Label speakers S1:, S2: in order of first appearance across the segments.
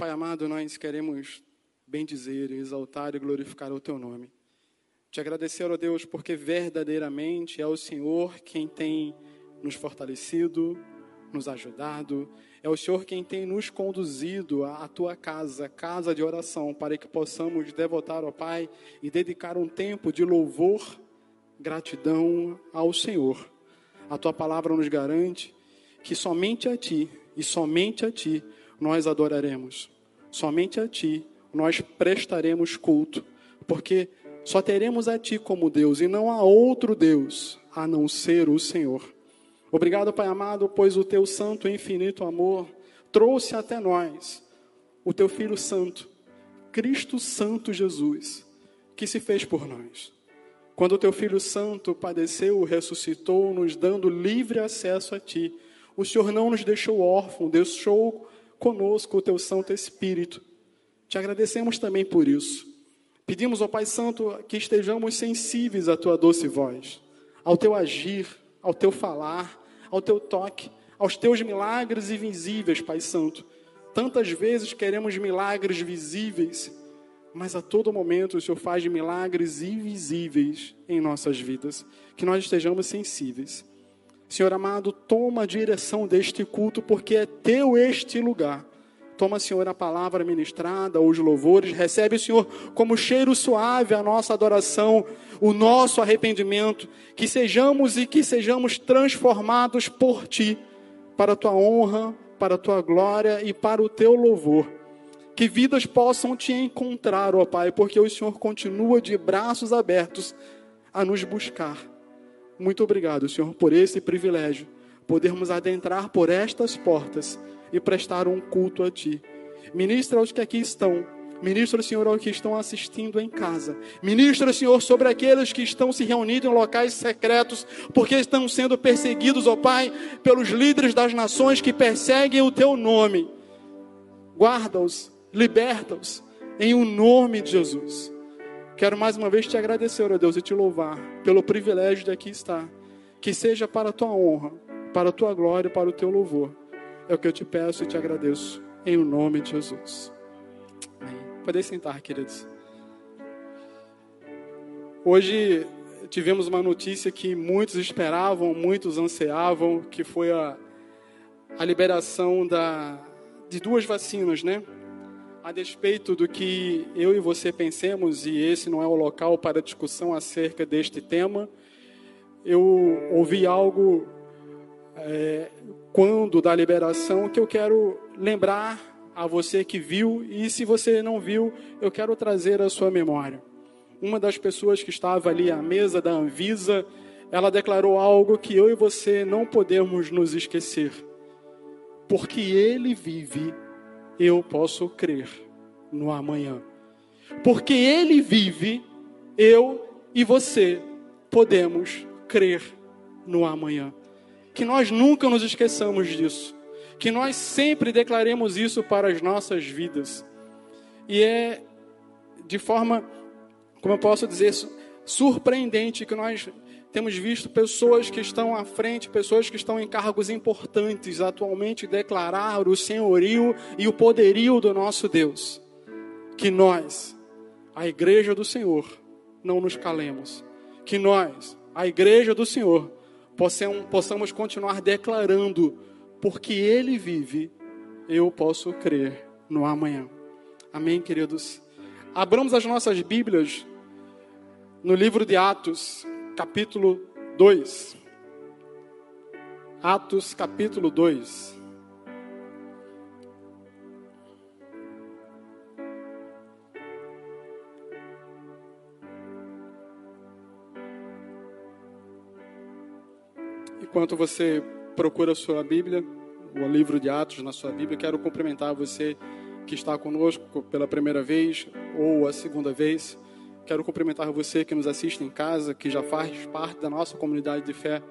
S1: Pai amado, nós queremos bendizer, exaltar e glorificar o teu nome. Te agradecer, ó Deus, porque verdadeiramente é o Senhor quem tem nos fortalecido, nos ajudado, é o Senhor quem tem nos conduzido à tua casa, casa de oração, para que possamos devotar ao Pai e dedicar um tempo de louvor, gratidão ao Senhor. A tua palavra nos garante que somente a ti e somente a ti nós adoraremos. Somente a ti nós prestaremos culto, porque só teremos a Ti como Deus e não há outro Deus a não ser o Senhor. Obrigado, Pai amado, pois o Teu santo e infinito amor trouxe até nós o Teu Filho Santo, Cristo Santo Jesus, que se fez por nós. Quando o Teu Filho Santo padeceu, ressuscitou, nos dando livre acesso a Ti, o Senhor não nos deixou órfãos, deixou conosco o Teu Santo Espírito. Te agradecemos também por isso. Pedimos ao Pai Santo que estejamos sensíveis à tua doce voz, ao teu agir, ao teu falar, ao teu toque, aos teus milagres invisíveis, Pai Santo. Tantas vezes queremos milagres visíveis, mas a todo momento o Senhor faz milagres invisíveis em nossas vidas. Que nós estejamos sensíveis. Senhor amado, toma a direção deste culto, porque é teu este lugar. Toma, Senhor, a palavra ministrada, os louvores. Recebe, Senhor, como cheiro suave a nossa adoração, o nosso arrependimento. Que sejamos e que sejamos transformados por Ti, para a Tua honra, para a Tua glória e para o Teu louvor. Que vidas possam Te encontrar, ó Pai, porque o Senhor continua de braços abertos a nos buscar. Muito obrigado, Senhor, por esse privilégio, podermos adentrar por estas portas e prestar um culto a Ti. Ministra aos que aqui estão. Ministra, Senhor, aos que estão assistindo em casa. Ministra, Senhor, sobre aqueles que estão se reunindo em locais secretos, porque estão sendo perseguidos, ó Pai, pelos líderes das nações que perseguem o Teu nome. Guarda-os, liberta-os, em o um nome de Jesus. Quero mais uma vez te agradecer, ó Deus, e te louvar pelo privilégio de aqui estar. Que seja para a tua honra, para a tua glória, para o teu louvor. É o que eu te peço e te agradeço, em o nome de Jesus. Amém. Podem sentar, queridos. Hoje tivemos uma notícia que muitos esperavam, muitos ansiavam, que foi a, a liberação da, de duas vacinas, né? A despeito do que eu e você pensemos, e esse não é o local para discussão acerca deste tema, eu ouvi algo é, quando da liberação que eu quero lembrar a você que viu e se você não viu, eu quero trazer a sua memória. Uma das pessoas que estava ali à mesa da Anvisa, ela declarou algo que eu e você não podemos nos esquecer. Porque ele vive, eu posso crer no amanhã. Porque ele vive, eu e você podemos crer no amanhã que nós nunca nos esqueçamos disso, que nós sempre declaremos isso para as nossas vidas. E é de forma, como eu posso dizer, surpreendente que nós temos visto pessoas que estão à frente, pessoas que estão em cargos importantes atualmente declarar o senhorio e o poderio do nosso Deus. Que nós, a igreja do Senhor, não nos calemos. Que nós, a igreja do Senhor, possamos continuar declarando, porque Ele vive, eu posso crer no amanhã. Amém, queridos? Abramos as nossas Bíblias no livro de Atos, capítulo 2. Atos, capítulo 2. Enquanto você procura a sua Bíblia, o livro de Atos na sua Bíblia, quero cumprimentar você que está conosco pela primeira vez ou a segunda vez. Quero cumprimentar você que nos assiste em casa, que já faz parte da nossa comunidade de fé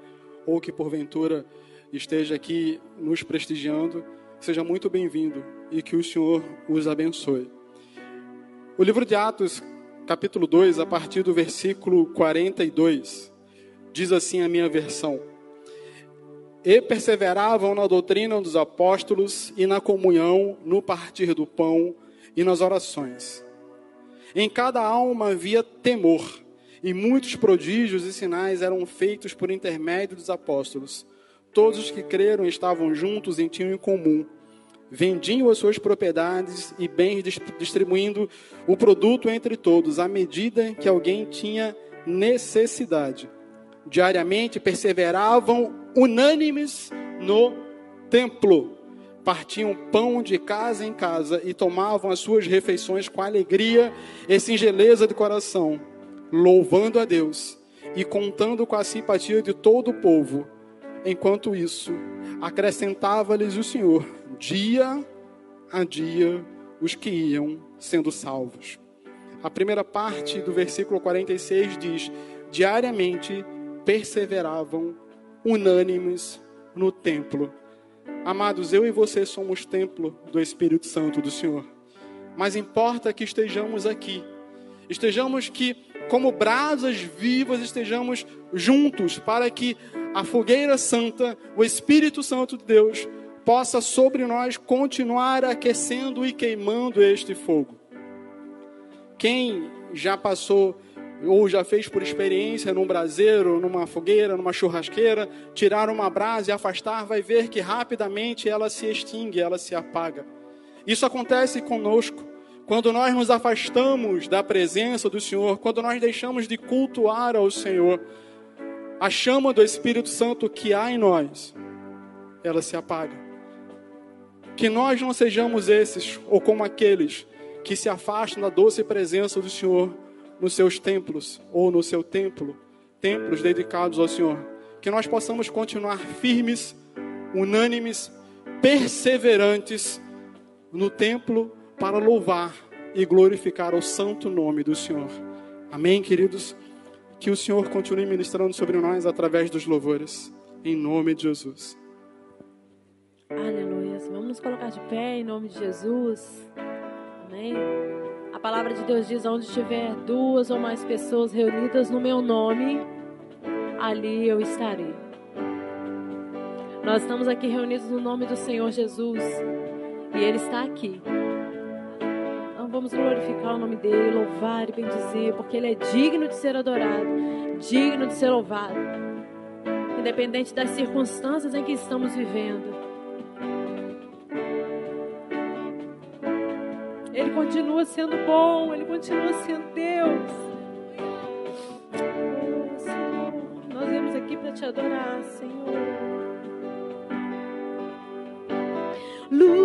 S1: ou que porventura esteja aqui nos prestigiando. Seja muito bem-vindo e que o Senhor os abençoe. O livro de Atos, capítulo 2, a partir do versículo 42, diz assim a minha versão: e perseveravam na doutrina dos apóstolos e na comunhão, no partir do pão e nas orações. Em cada alma havia temor, e muitos prodígios e sinais eram feitos por intermédio dos apóstolos. Todos os que creram estavam juntos e tinham em comum. Vendiam as suas propriedades e bens, distribuindo o produto entre todos, à medida que alguém tinha necessidade. Diariamente perseveravam unânimes no templo. Partiam pão de casa em casa e tomavam as suas refeições com alegria e singeleza de coração, louvando a Deus e contando com a simpatia de todo o povo. Enquanto isso, acrescentava-lhes o Senhor, dia a dia, os que iam sendo salvos. A primeira parte do versículo 46 diz: diariamente perseveravam unânimes no templo. Amados, eu e você somos templo do Espírito Santo do Senhor. Mas importa que estejamos aqui. Estejamos que, como brasas vivas, estejamos juntos para que a fogueira santa, o Espírito Santo de Deus, possa sobre nós continuar aquecendo e queimando este fogo. Quem já passou ou já fez por experiência num braseiro, numa fogueira, numa churrasqueira, tirar uma brasa e afastar, vai ver que rapidamente ela se extingue, ela se apaga. Isso acontece conosco. Quando nós nos afastamos da presença do Senhor, quando nós deixamos de cultuar ao Senhor, a chama do Espírito Santo que há em nós, ela se apaga. Que nós não sejamos esses, ou como aqueles que se afastam da doce presença do Senhor, nos seus templos ou no seu templo, templos dedicados ao Senhor. Que nós possamos continuar firmes, unânimes, perseverantes no templo para louvar e glorificar o santo nome do Senhor. Amém, queridos? Que o Senhor continue ministrando sobre nós através dos louvores. Em nome de Jesus.
S2: Aleluia. Vamos nos colocar de pé em nome de Jesus. Amém. A palavra de Deus diz: onde estiver duas ou mais pessoas reunidas no meu nome, ali eu estarei. Nós estamos aqui reunidos no nome do Senhor Jesus e Ele está aqui. Então vamos glorificar o nome dele, louvar e bendizer, porque Ele é digno de ser adorado, digno de ser louvado, independente das circunstâncias em que estamos vivendo. Ele continua sendo bom, Ele continua sendo Deus. Senhor, nós viemos aqui para te adorar, Senhor. Luz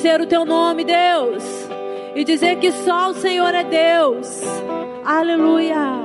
S2: bendizer o teu nome, Deus, e dizer que só o Senhor é Deus. Aleluia.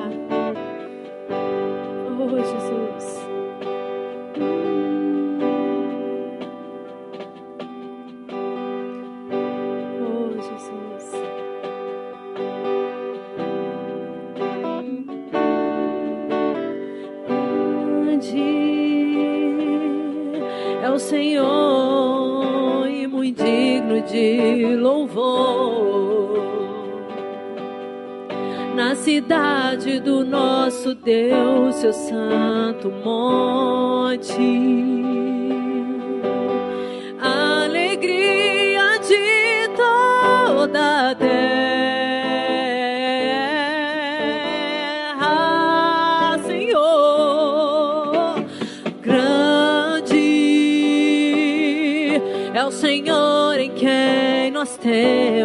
S2: Na cidade do nosso Deus, seu santo monte.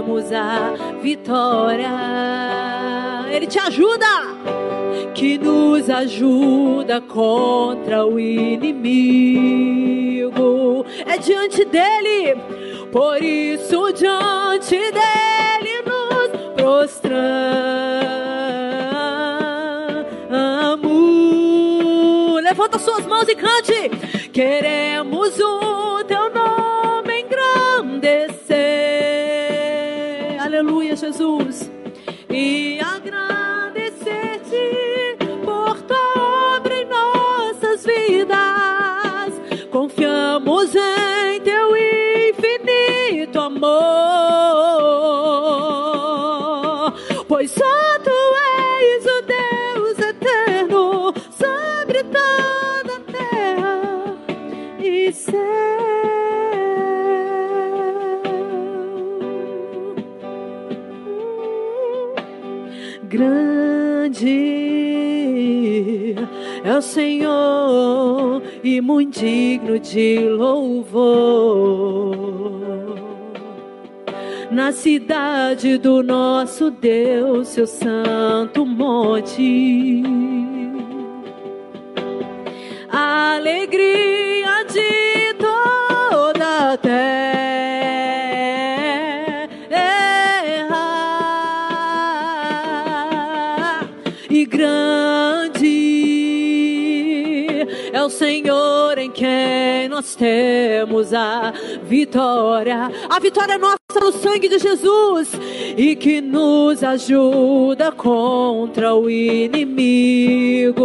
S2: Temos a vitória. Ele te ajuda, que nos ajuda contra o inimigo. É diante dele, por isso diante dele nos prostramos. Levanta suas mãos e cante. Queremos o Senhor e muito digno de louvor. Na cidade do nosso Deus, seu santo monte. Alegria de toda a terra Senhor em quem nós temos a vitória. A vitória nossa no sangue de Jesus e que nos ajuda contra o inimigo.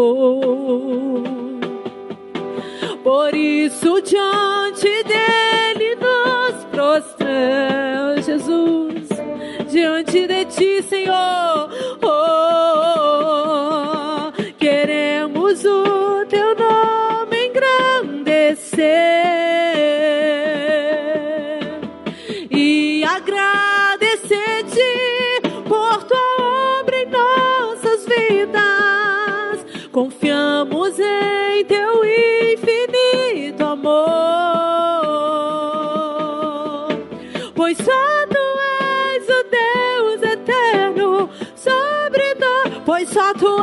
S2: Por isso, diante dele nos prostramos, Jesus, diante de ti, Senhor. Oh,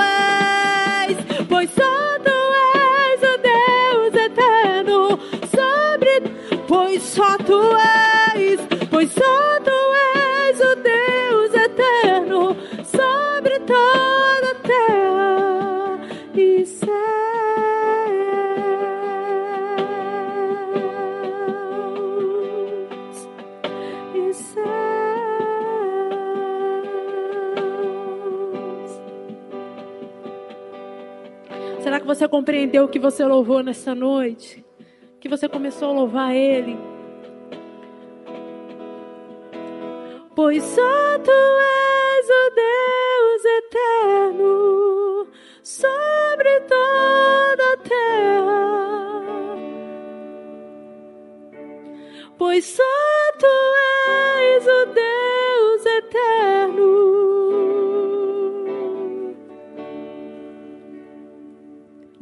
S2: és, pois só tu és o Deus eterno sobre, pois só tu és, pois só você compreendeu que você louvou nessa noite? Que você começou a louvar Ele? Pois só tu és o Deus eterno sobre toda a terra. Pois só tu és o Deus eterno.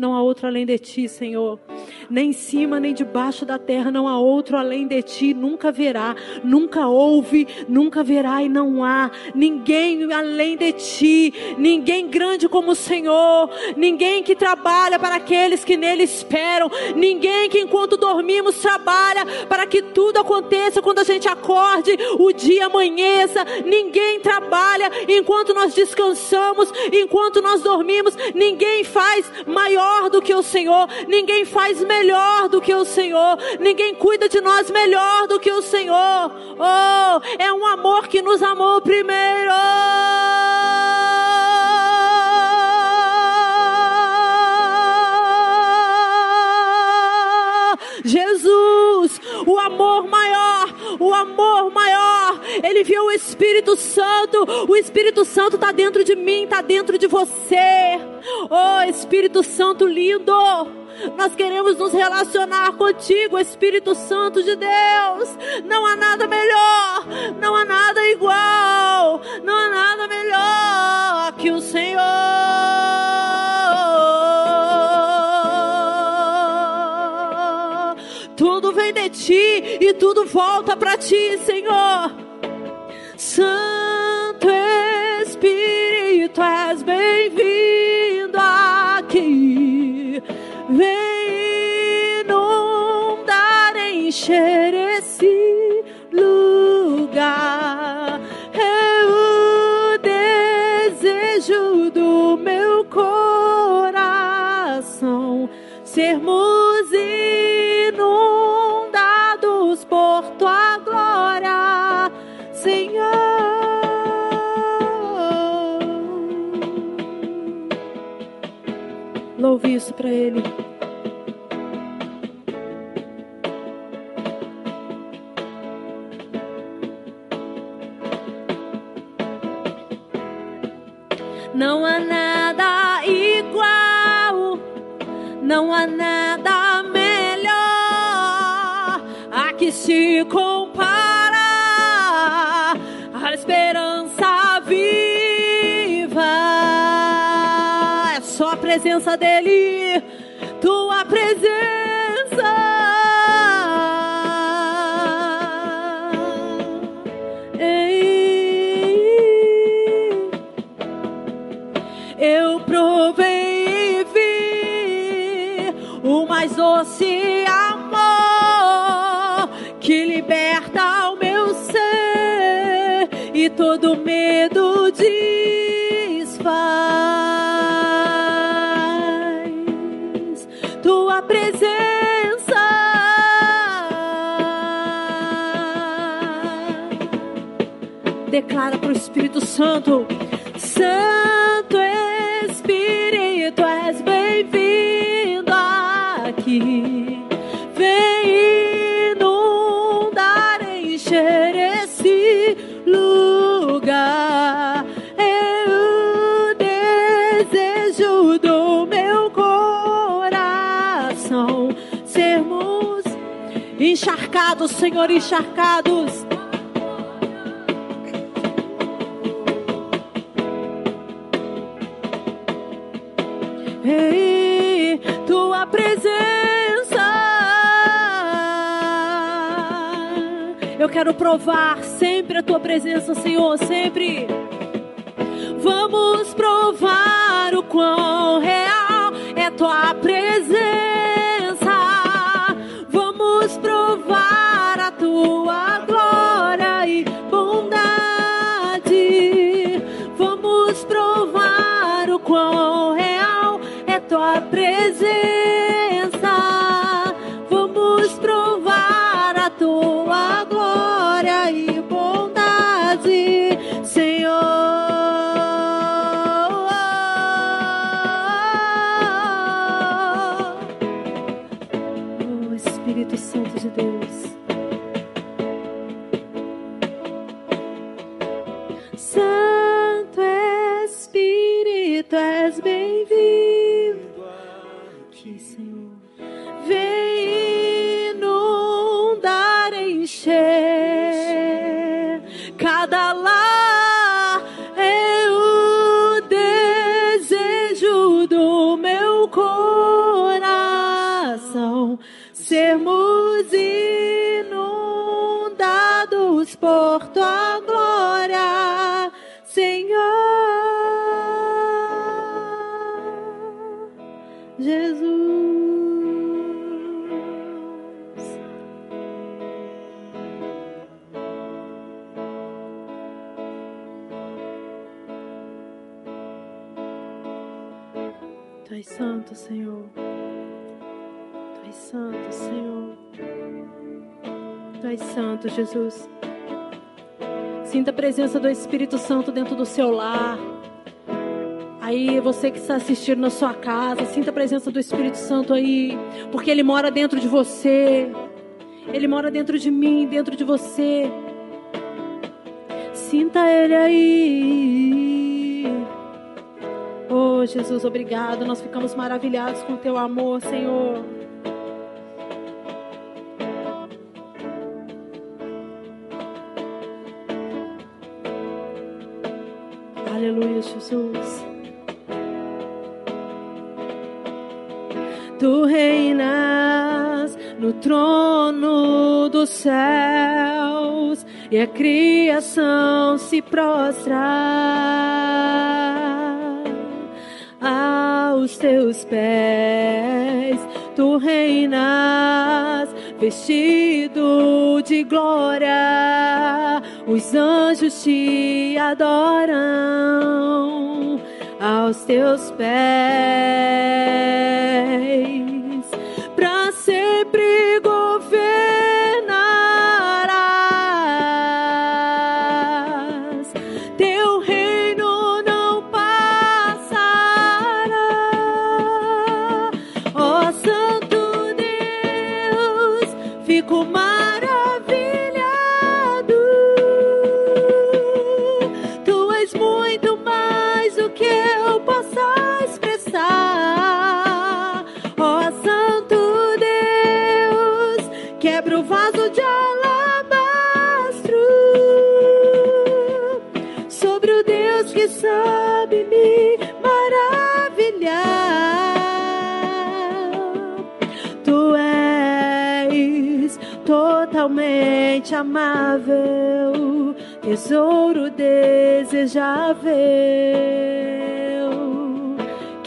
S2: Não há outro além de ti, Senhor. Nem em cima, nem debaixo da terra, não há outro além de ti. Nunca haverá, nunca houve, nunca haverá e não há ninguém além de ti. Ninguém grande como o Senhor. Ninguém que trabalha para aqueles que nele esperam. Ninguém que enquanto dormimos trabalha para que tudo aconteça quando a gente acorde, o dia amanheça. Ninguém trabalha enquanto nós descansamos, enquanto nós dormimos. Ninguém faz maior do que o Senhor. Ninguém faz melhor do que o Senhor. Ninguém cuida de nós melhor do que o Senhor. Oh, é um amor que nos amou primeiro. Jesus, o amor maior, o amor maior. Ele viu o Espírito Santo. O Espírito Santo está dentro de mim, está dentro de você. Oh, Espírito Santo lindo. Nós queremos nos relacionar contigo, Espírito Santo de Deus. Não há nada melhor, não há nada igual, não há nada melhor que o Senhor. Tudo vem de ti e tudo volta para ti, Senhor. Santo Espírito, és bem-vindo aqui. Vem inundar, encher esse lugar. É o desejo do meu coração sermos inundados por Louve isso para Ele. Não há nada igual, não há nada melhor. A que se compara presença dele, declara para o Espírito Santo: Santo Espírito, és bem-vindo aqui. Vem inundar, encher esse lugar. O desejo do meu coração sermos encharcados, Senhor, encharcados. Quero provar sempre a tua presença, Senhor, sempre. Vamos provar o quão real é tua presença. Jesus. Sinta a presença do Espírito Santo dentro do seu lar. Aí, você que está assistindo na sua casa, sinta a presença do Espírito Santo aí, porque ele mora dentro de você. Ele mora dentro de mim, dentro de você. Sinta ele aí. Oh, Jesus, obrigado. Nós ficamos maravilhados com o teu amor, Senhor. Dos céus e a criação se prostra aos teus pés. Tu reinas vestido de glória, os anjos te adoram aos teus pés. Amável, tesouro desejável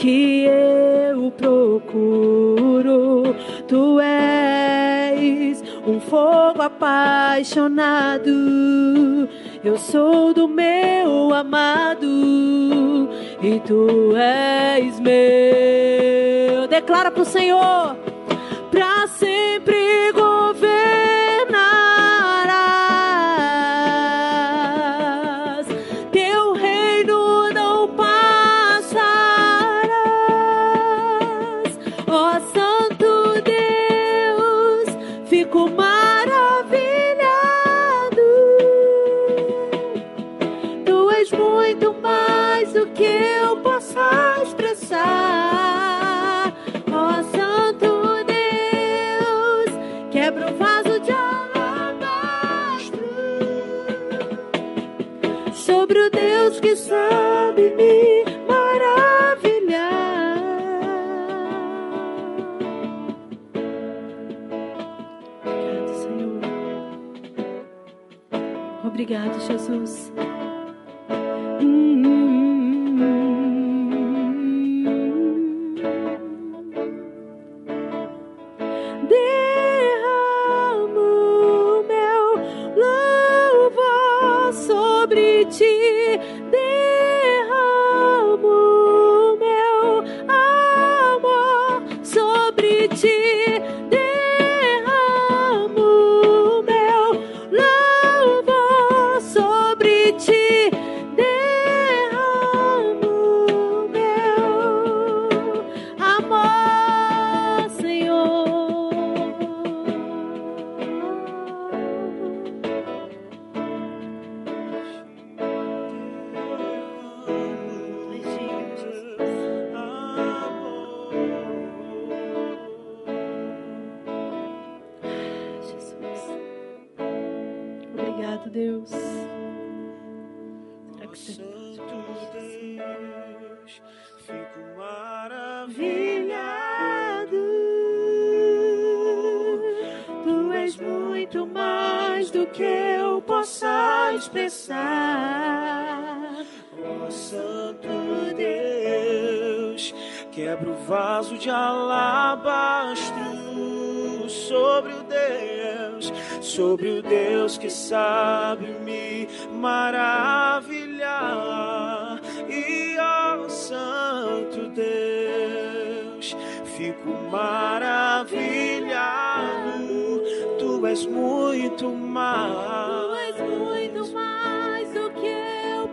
S2: que eu procuro. Tu és um fogo apaixonado. Eu sou do meu amado e tu és meu. Declara pro Senhor, pra sempre governarás.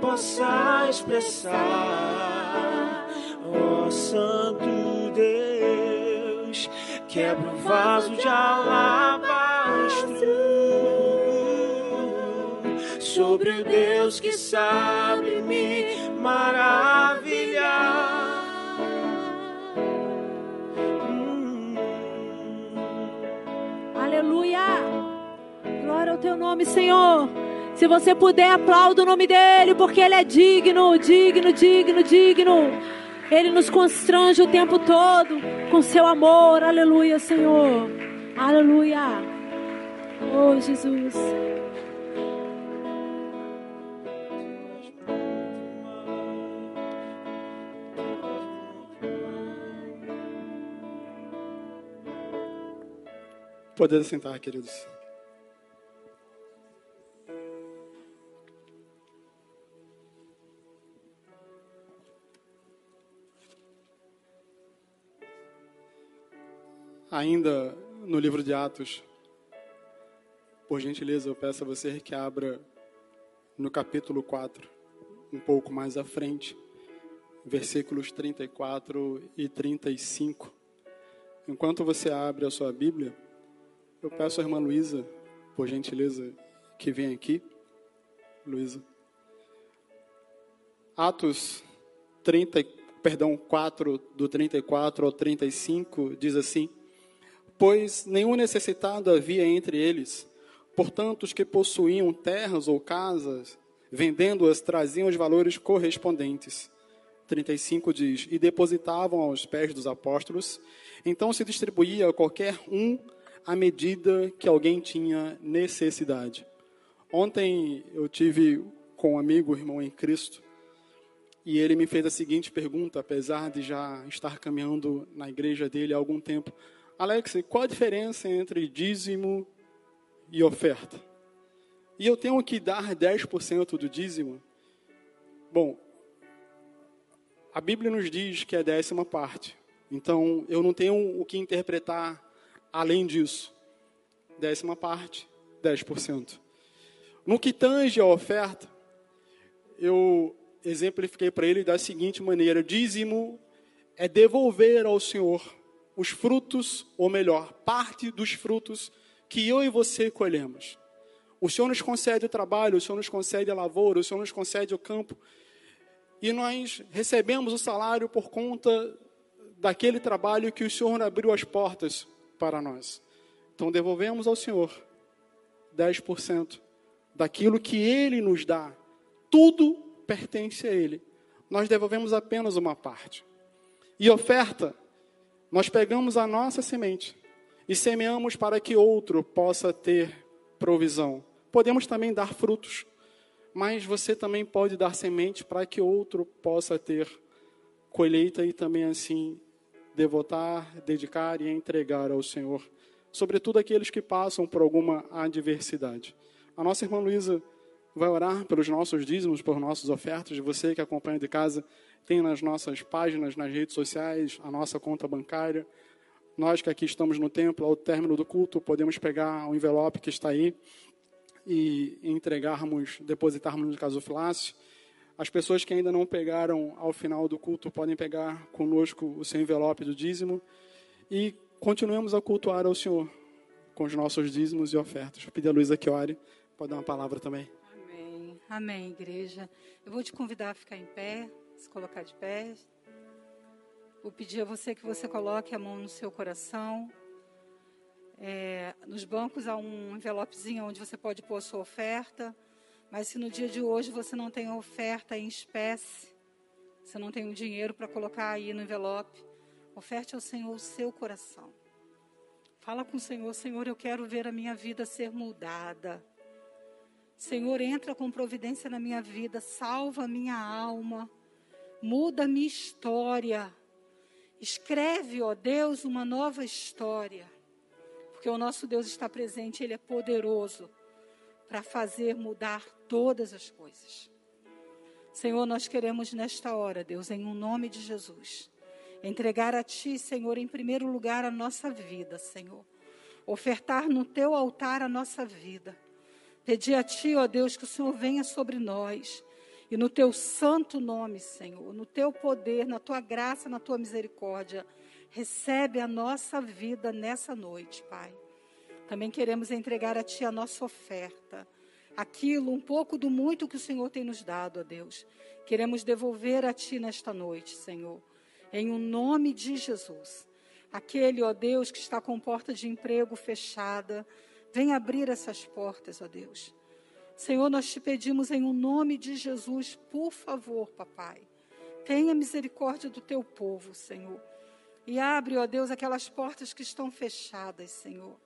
S2: Possa expressar. Ó Santo Deus, quebra o vaso de alabastro sobre o Deus que sabe me maravilhar. Aleluia! Glória ao teu nome, Senhor. Se você puder, aplauda o nome dele, porque ele é digno, digno, digno, digno. Ele nos constrange o tempo todo com seu amor. Aleluia, Senhor. Aleluia. Oh, Jesus.
S1: Poder sentar, queridos. Ainda no livro de Atos, por gentileza, eu peço a você que abra no capítulo 4, um pouco mais à frente, versículos 34 e 35. Enquanto você abre a sua Bíblia, eu peço à irmã Luísa, por gentileza, que venha aqui. Luísa. Atos 30, perdão, 4, do 34 ao 35, diz assim: Pois nenhum necessitado havia entre eles, portanto, os que possuíam terras ou casas, vendendo-as, traziam os valores correspondentes. 35 diz: E depositavam aos pés dos apóstolos, então se distribuía a qualquer um à medida que alguém tinha necessidade. Ontem eu tive com um amigo, irmão em Cristo, e ele me fez a seguinte pergunta, apesar de já estar caminhando na igreja dele há algum tempo: Alex, qual a diferença entre dízimo e oferta? E eu tenho que dar 10% do dízimo? Bom, a Bíblia nos diz que é décima parte. Então, eu não tenho o que interpretar além disso. Décima parte, 10%. No que tange a oferta, eu exemplifiquei para ele da seguinte maneira: dízimo é devolver ao Senhor os frutos, ou melhor, parte dos frutos que eu e você colhemos. O Senhor nos concede o trabalho, o Senhor nos concede a lavoura, o Senhor nos concede o campo, e nós recebemos o salário por conta daquele trabalho que o Senhor abriu as portas para nós. Então devolvemos ao Senhor 10% daquilo que Ele nos dá. Tudo pertence a Ele. Nós devolvemos apenas uma parte. E oferta, nós pegamos a nossa semente e semeamos para que outro possa ter provisão. Podemos também dar frutos, mas você também pode dar semente para que outro possa ter colheita e também assim devotar, dedicar e entregar ao Senhor sobretudo aqueles que passam por alguma adversidade. A nossa irmã Luísa vai orar pelos nossos dízimos, por nossas ofertas. Você que acompanha de casa, tem nas nossas páginas, nas redes sociais, a nossa conta bancária. Nós que aqui estamos no templo, ao término do culto, podemos pegar o envelope que está aí e entregarmos, depositarmos no gasofilácio. As pessoas que ainda não pegaram ao final do culto podem pegar conosco o seu envelope do dízimo e continuemos a cultuar ao Senhor com os nossos dízimos e ofertas. Vou pedir a Luísa que ore, pode dar uma palavra também.
S3: Amém. Amém, igreja. Eu vou te convidar a ficar em pé, se colocar de pé. Vou pedir a você que você coloque a mão no seu coração. É, nos bancos há um envelopezinho onde você pode pôr a sua oferta. Mas se no dia de hoje você não tem oferta em espécie, você não tem o dinheiro para colocar aí no envelope, oferte ao Senhor o seu coração. Fala com o Senhor, Senhor, eu quero ver a minha vida ser mudada. Senhor, entra com providência na minha vida, salva a minha alma, muda minha história. Escreve, ó Deus, uma nova história. Porque o nosso Deus está presente, Ele é poderoso para fazer mudar todas as coisas. Senhor, nós queremos nesta hora, Deus, em um nome de Jesus, entregar a Ti, Senhor, em primeiro lugar a nossa vida, Senhor. Ofertar no Teu altar a nossa vida. Pedir a Ti, ó Deus, que o Senhor venha sobre nós. E no Teu santo nome, Senhor, no Teu poder, na Tua graça, na Tua misericórdia, recebe a nossa vida nessa noite, Pai. Também queremos entregar a Ti a nossa oferta. Aquilo, um pouco do muito que o Senhor tem nos dado, ó Deus. Queremos devolver a Ti nesta noite, Senhor. Em o um nome de Jesus. Aquele, ó Deus, que está com porta de emprego fechada, vem abrir essas portas, ó Deus. Senhor, nós te pedimos em o um nome de Jesus, por favor, papai. Tenha misericórdia do teu povo, Senhor. E abre, ó Deus, aquelas portas que estão fechadas, Senhor.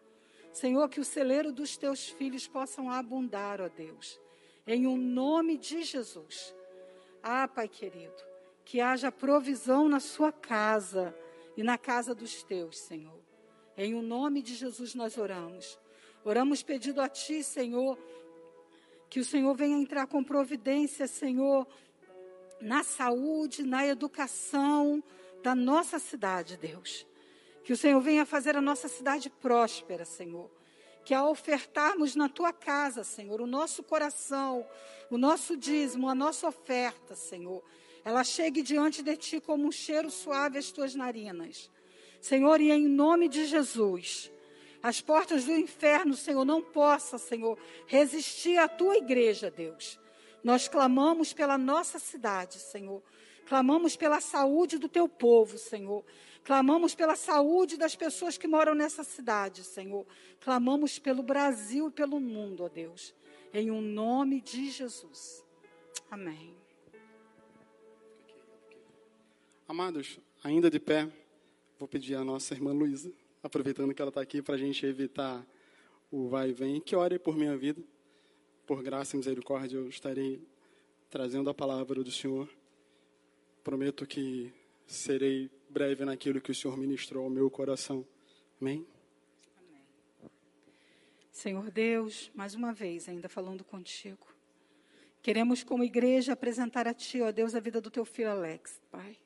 S3: Senhor, que o celeiro dos teus filhos possam abundar, ó Deus, em o um nome de Jesus. Ah, Pai querido, que haja provisão na sua casa e na casa dos teus, Senhor. Em o um nome de Jesus nós oramos. Oramos pedindo a Ti, Senhor, que o Senhor venha entrar com providência, Senhor, na saúde, na educação da nossa cidade, Deus. Que o Senhor venha fazer a nossa cidade próspera, Senhor. Que ao ofertarmos na tua casa, Senhor, o nosso coração, o nosso dízimo, a nossa oferta, Senhor, ela chegue diante de ti como um cheiro suave às tuas narinas. Senhor, e em nome de Jesus, as portas do inferno, Senhor, não possa, Senhor, resistir à tua igreja, Deus. Nós clamamos pela nossa cidade, Senhor. Clamamos pela saúde do teu povo, Senhor. Clamamos pela saúde das pessoas que moram nessa cidade, Senhor. Clamamos pelo Brasil e pelo mundo, ó Deus. Em um nome de Jesus. Amém.
S1: Amados, ainda de pé, vou pedir à nossa irmã Luísa, aproveitando que ela está aqui para a gente evitar o vai e vem, que ore por minha vida. Por graça e misericórdia, eu estarei trazendo a palavra do Senhor. Prometo que serei breve naquilo que o Senhor ministrou ao meu coração. Amém?
S3: Amém. Senhor Deus, mais uma vez, ainda falando contigo. Queremos, como igreja, apresentar a Ti, ó Deus, a vida do Teu filho Alex, Pai.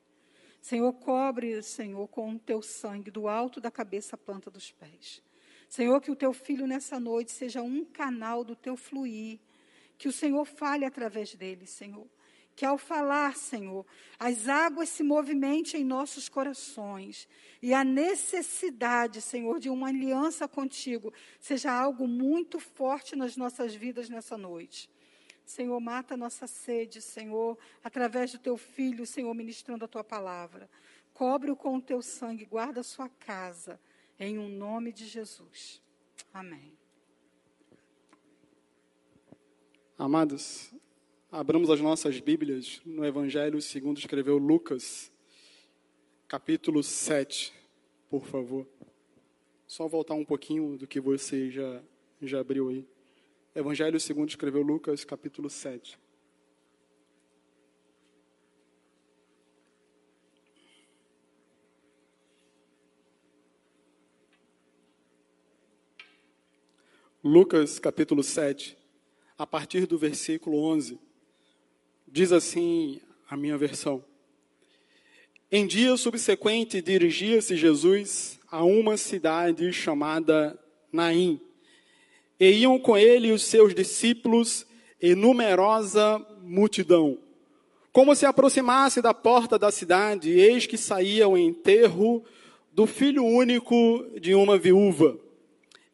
S3: Senhor, cobre, Senhor, com o Teu sangue, do alto da cabeça à planta dos pés. Senhor, que o Teu filho nessa noite seja um canal do Teu fluir. Que o Senhor fale através dele, Senhor que ao falar, Senhor, as águas se movimentem em nossos corações e a necessidade, Senhor, de uma aliança contigo seja algo muito forte nas nossas vidas nessa noite. Senhor, mata a nossa sede, Senhor, através do teu filho, Senhor, ministrando a tua palavra. Cobre-o com o teu sangue, guarda a sua casa, em um nome de Jesus. Amém.
S1: Amados, Abramos as nossas Bíblias no Evangelho segundo escreveu Lucas, capítulo 7, por favor. Só voltar um pouquinho do que você já, já abriu aí. Evangelho segundo escreveu Lucas, capítulo 7. Lucas capítulo 7, a partir do versículo 11. Diz assim a minha versão. Em dia subsequente, dirigia-se Jesus a uma cidade chamada Naim. E iam com ele os seus discípulos e numerosa multidão. Como se aproximasse da porta da cidade, eis que saía o enterro do filho único de uma viúva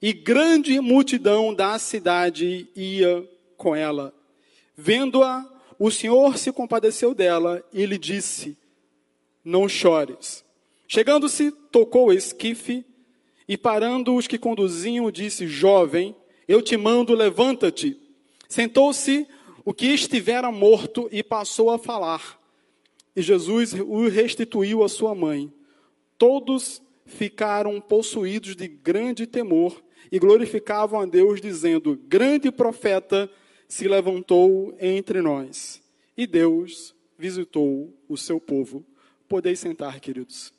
S1: e grande multidão da cidade ia com ela. Vendo-a, o Senhor se compadeceu dela e lhe disse: Não chores. Chegando-se, tocou o esquife e, parando os que conduziam, disse: Jovem, eu te mando, levanta-te. Sentou-se o que estivera morto e passou a falar. E Jesus o restituiu à sua mãe. Todos ficaram possuídos de grande temor e glorificavam a Deus, dizendo: Grande profeta se levantou entre nós. E Deus visitou o seu povo. Podeis sentar, queridos.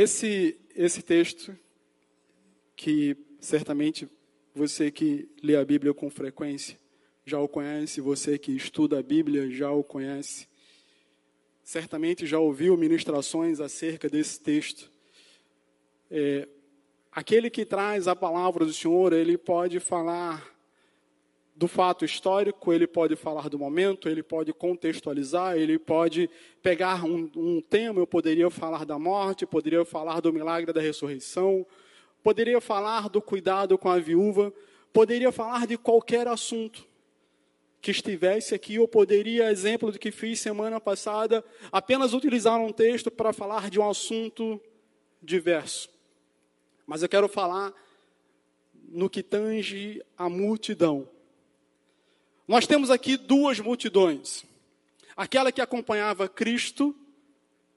S1: Esse, esse texto, que certamente você que lê a Bíblia com frequência, já o conhece, você que estuda a Bíblia já o conhece. Certamente já ouviu ministrações acerca desse texto. É, aquele que traz a palavra do Senhor, ele pode falar do fato histórico, ele pode falar do momento, ele pode contextualizar, ele pode pegar um, um, tema, eu poderia falar da morte, poderia falar do milagre da ressurreição, poderia falar do cuidado com a viúva, poderia falar de qualquer assunto que estivesse aqui, eu poderia, exemplo do que fiz semana passada, apenas utilizar um texto para falar de um assunto diverso. Mas eu quero falar no que tange a multidão. Nós temos aqui duas multidões. Aquela que acompanhava Cristo,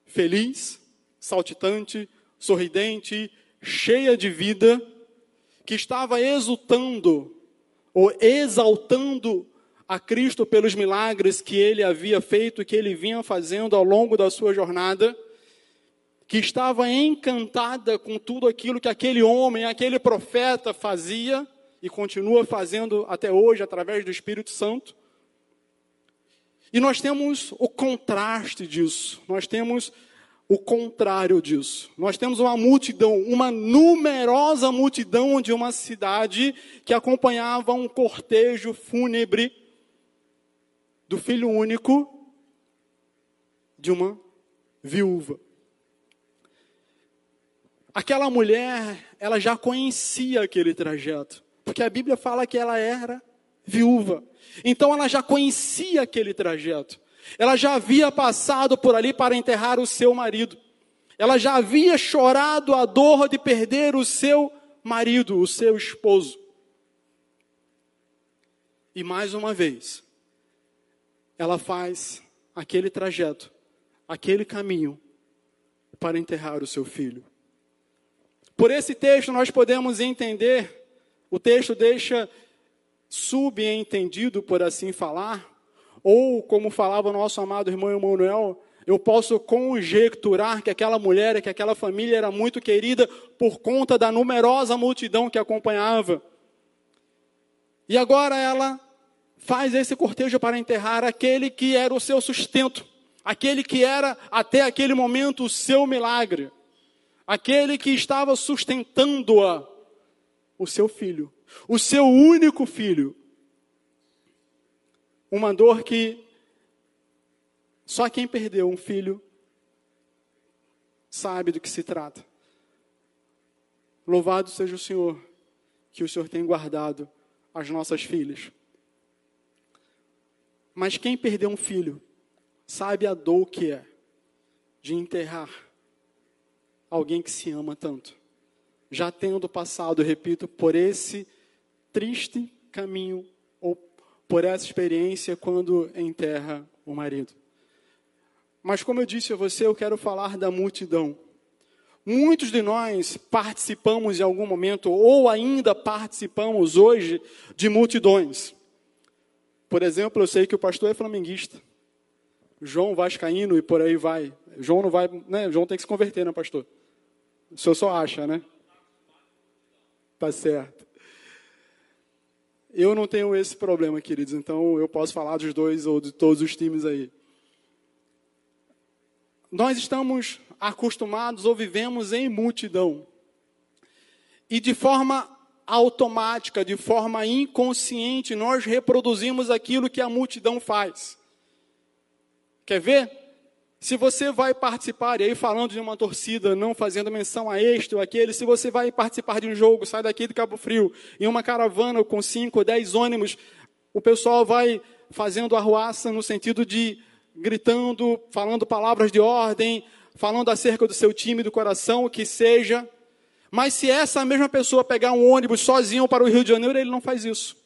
S1: feliz, saltitante, sorridente, cheia de vida, que estava exultando ou exaltando a Cristo pelos milagres que ele havia feito, que ele vinha fazendo ao longo da sua jornada, que estava encantada com tudo aquilo que aquele homem, aquele profeta fazia e continua fazendo até hoje através do Espírito Santo. E nós temos o contraste disso, nós temos o contrário disso. Nós temos uma multidão, uma numerosa multidão de uma cidade que acompanhava um cortejo fúnebre do filho único de uma viúva. Aquela mulher, ela já conhecia aquele trajeto, porque a Bíblia fala que ela era viúva. Então ela já conhecia aquele trajeto. Ela já havia passado por ali para enterrar o seu marido. Ela já havia chorado a dor de perder o seu marido, o seu esposo. E mais uma vez, ela faz aquele trajeto, aquele caminho para enterrar o seu filho. Por esse texto nós podemos entender, o texto deixa subentendido, por assim falar, ou como falava o nosso amado irmão Emanuel, eu posso conjecturar que aquela mulher, que aquela família era muito querida por conta da numerosa multidão que acompanhava. E agora ela faz esse cortejo para enterrar aquele que era o seu sustento, aquele que era até aquele momento o seu milagre, aquele que estava sustentando-a, o seu filho, o seu único filho. Uma dor que só quem perdeu um filho sabe do que se trata. Louvado seja o Senhor, que o Senhor tem guardado as nossas filhas. Mas quem perdeu um filho sabe a dor que é de enterrar alguém que se ama tanto. Já tendo passado, repito, por esse triste caminho ou por essa experiência quando enterra o marido. Mas como eu disse a você, eu quero falar da multidão. Muitos de nós participamos em algum momento ou ainda participamos hoje de multidões. Por exemplo, eu sei que o pastor é flamenguista. João Vascaíno e por aí vai. João não vai, né? João tem que se converter, né, pastor? O senhor só acha, né? Tá certo. Eu não tenho esse problema, queridos, então eu posso falar dos dois ou de todos os times aí. Nós estamos acostumados ou vivemos em multidão. E de forma automática, de forma inconsciente, nós reproduzimos aquilo que a multidão faz. Quer ver? Se você vai participar, e aí falando de uma torcida, não fazendo menção a este ou aquele, se você vai participar de um jogo, sai daqui de Cabo Frio, em uma caravana com cinco ou dez ônibus, o pessoal vai fazendo arruaça no sentido de gritando, falando palavras de ordem, falando acerca do seu time, do coração, o que seja. Mas se essa mesma pessoa pegar um ônibus sozinho para o Rio de Janeiro, ele não faz isso.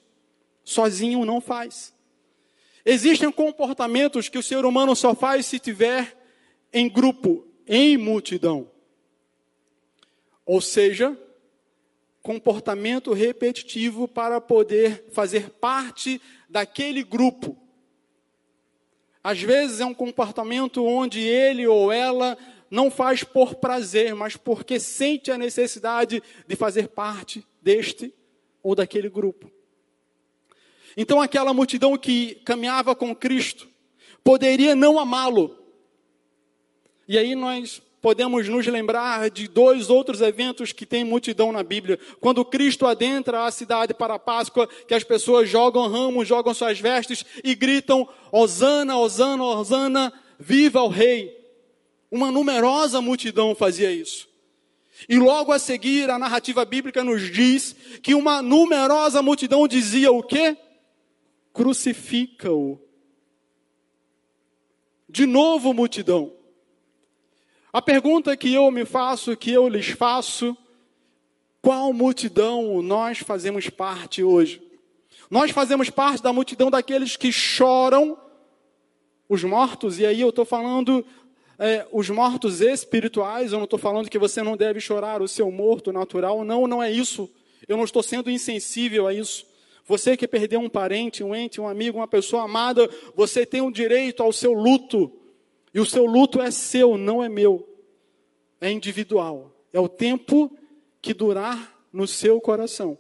S1: Sozinho não faz. Existem comportamentos que o ser humano só faz se tiver em grupo, em multidão. Ou seja, comportamento repetitivo para poder fazer parte daquele grupo. Às vezes é um comportamento onde ele ou ela não faz por prazer, mas porque sente a necessidade de fazer parte deste ou daquele grupo. Então aquela multidão que caminhava com Cristo poderia não amá-lo. E aí nós podemos nos lembrar de dois outros eventos que tem multidão na Bíblia. Quando Cristo adentra a cidade para a Páscoa, que as pessoas jogam ramos, jogam suas vestes e gritam: Hosana, Hosana, Hosana, viva o Rei. Uma numerosa multidão fazia isso. E logo a seguir, a narrativa bíblica nos diz que uma numerosa multidão dizia o quê? Crucifica-o. De novo, multidão. A pergunta que eu me faço, que eu lhes faço, qual multidão nós fazemos parte hoje? Nós fazemos parte da multidão daqueles que choram os mortos, e aí eu estou falando é, os mortos espirituais, eu não estou falando que você não deve chorar o seu morto natural, não, não é isso. Eu não estou sendo insensível a isso. Você que perdeu um parente, um ente, um amigo, uma pessoa amada, você tem o um direito ao seu luto. E o seu luto é seu, não é meu. É individual. É o tempo que durar no seu coração.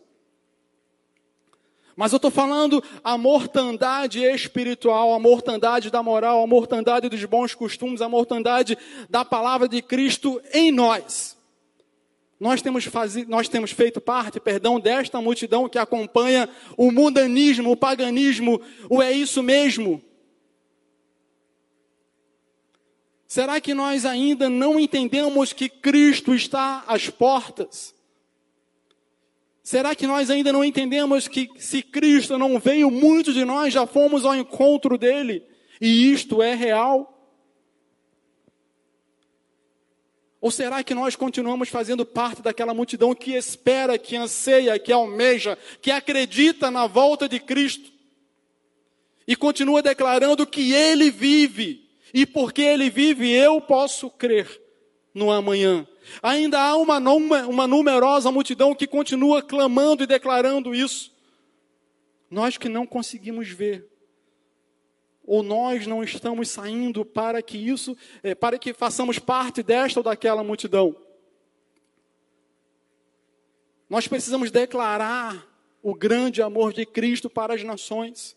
S1: Mas eu estou falando a mortandade espiritual, a mortandade da moral, a mortandade dos bons costumes, a mortandade da palavra de Cristo em nós. Nós temos, nós temos feito parte, perdão, desta multidão que acompanha o mundanismo, o paganismo, o é isso mesmo. Será que nós ainda não entendemos que Cristo está às portas? Será que nós ainda não entendemos que se Cristo não veio, muitos de nós já fomos ao encontro dele? E isto é real? Ou será que nós continuamos fazendo parte daquela multidão que espera, que anseia, que almeja, que acredita na volta de Cristo e continua declarando que Ele vive e porque Ele vive eu posso crer no amanhã? Ainda há uma, uma numerosa multidão que continua clamando e declarando isso. Nós que não conseguimos ver ou nós não estamos saindo para que isso, é, para que façamos parte desta ou daquela multidão. Nós precisamos declarar o grande amor de Cristo para as nações.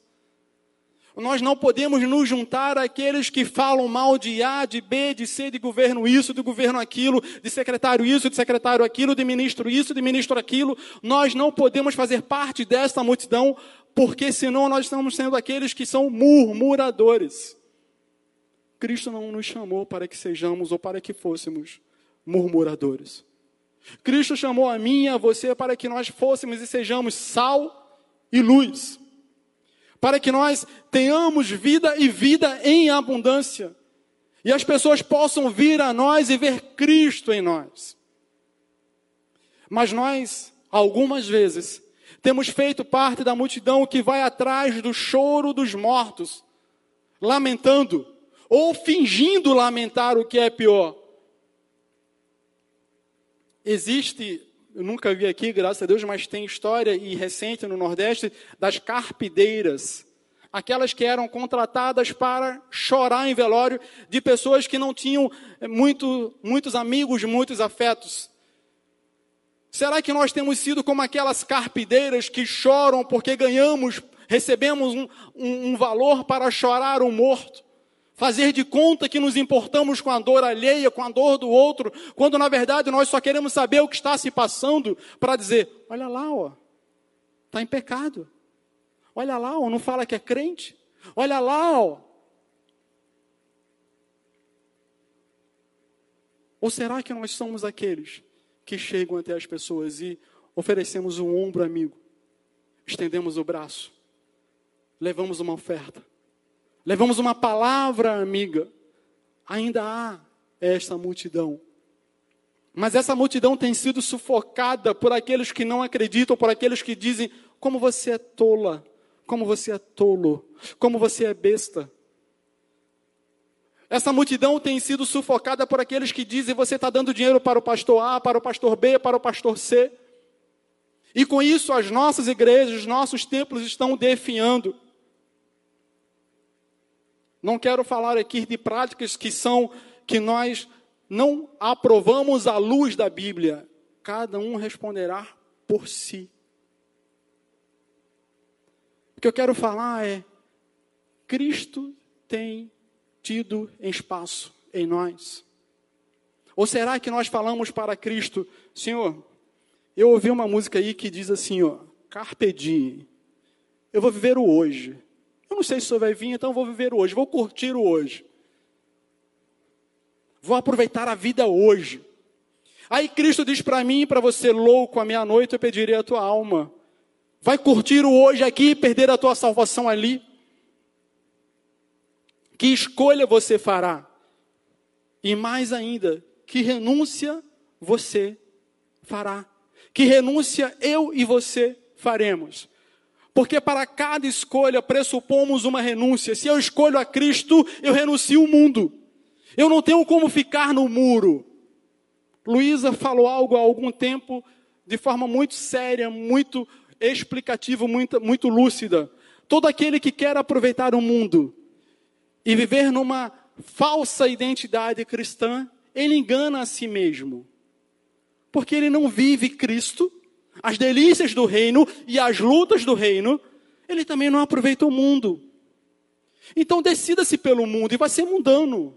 S1: Nós não podemos nos juntar àqueles que falam mal de A, de B, de C, de governo isso, de governo aquilo, de secretário isso, de secretário aquilo, de ministro isso, de ministro aquilo. Nós não podemos fazer parte dessa multidão, porque senão nós estamos sendo aqueles que são murmuradores. Cristo não nos chamou para que sejamos ou para que fôssemos murmuradores. Cristo chamou a mim e a você para que nós fôssemos e sejamos sal e luz. Para que nós tenhamos vida e vida em abundância. E as pessoas possam vir a nós e ver Cristo em nós. Mas nós, algumas vezes, temos feito parte da multidão que vai atrás do choro dos mortos, lamentando, ou fingindo lamentar o que é pior. Existe, eu nunca vi aqui, graças a Deus, mas tem história e recente no Nordeste das carpideiras. aquelas que eram contratadas para chorar em velório de pessoas que não tinham eh, muito, muitos amigos, muitos afetos. Será que nós temos sido como aquelas carpideiras que choram porque ganhamos, recebemos um, um, um valor para chorar o morto? Fazer de conta que nos importamos com a dor alheia, com a dor do outro, quando na verdade nós só queremos saber o que está se passando para dizer: olha lá, ó, está em pecado. Olha lá, ó, não fala que é crente. Olha lá, ó. Ou será que nós somos aqueles que chegam até as pessoas e oferecemos um ombro amigo, estendemos o braço, levamos uma oferta, levamos uma palavra amiga? Ainda há esta multidão. Mas essa multidão tem sido sufocada por aqueles que não acreditam, por aqueles que dizem: como você é tola, como você é tolo, como você é besta. Essa multidão tem sido sufocada por aqueles que dizem: você está dando dinheiro para o pastor A, para o pastor B, para o pastor C. E com isso, as nossas igrejas, os nossos templos estão definhando. Não quero falar aqui de práticas que são que nós não aprovamos à luz da Bíblia. Cada um responderá por si. O que eu quero falar é: Cristo tem tido espaço em nós? Ou será que nós falamos para Cristo, Senhor, eu ouvi uma música aí que diz assim, ó, Carpe diem, eu vou viver o hoje. Eu não sei se o senhor vai vir, então vou viver hoje, vou curtir o hoje. Vou aproveitar a vida hoje. Aí Cristo diz para mim e para você, louco, à meia-noite eu pedirei a tua alma. Vai curtir o hoje aqui e perder a tua salvação ali? Que escolha você fará? E mais ainda, que renúncia você fará? Que renúncia eu e você faremos? Porque para cada escolha pressupomos uma renúncia. Se eu escolho a Cristo, eu renuncio o mundo. Eu não tenho como ficar no muro. Luísa falou algo há algum tempo de forma muito séria, muito explicativa, muito, muito lúcida. Todo aquele que quer aproveitar o mundo e viver numa falsa identidade cristã, ele engana a si mesmo. Porque ele não vive Cristo, as delícias do reino e as lutas do reino, ele também não aproveita o mundo. Então decida-se pelo mundo e vai ser mundano.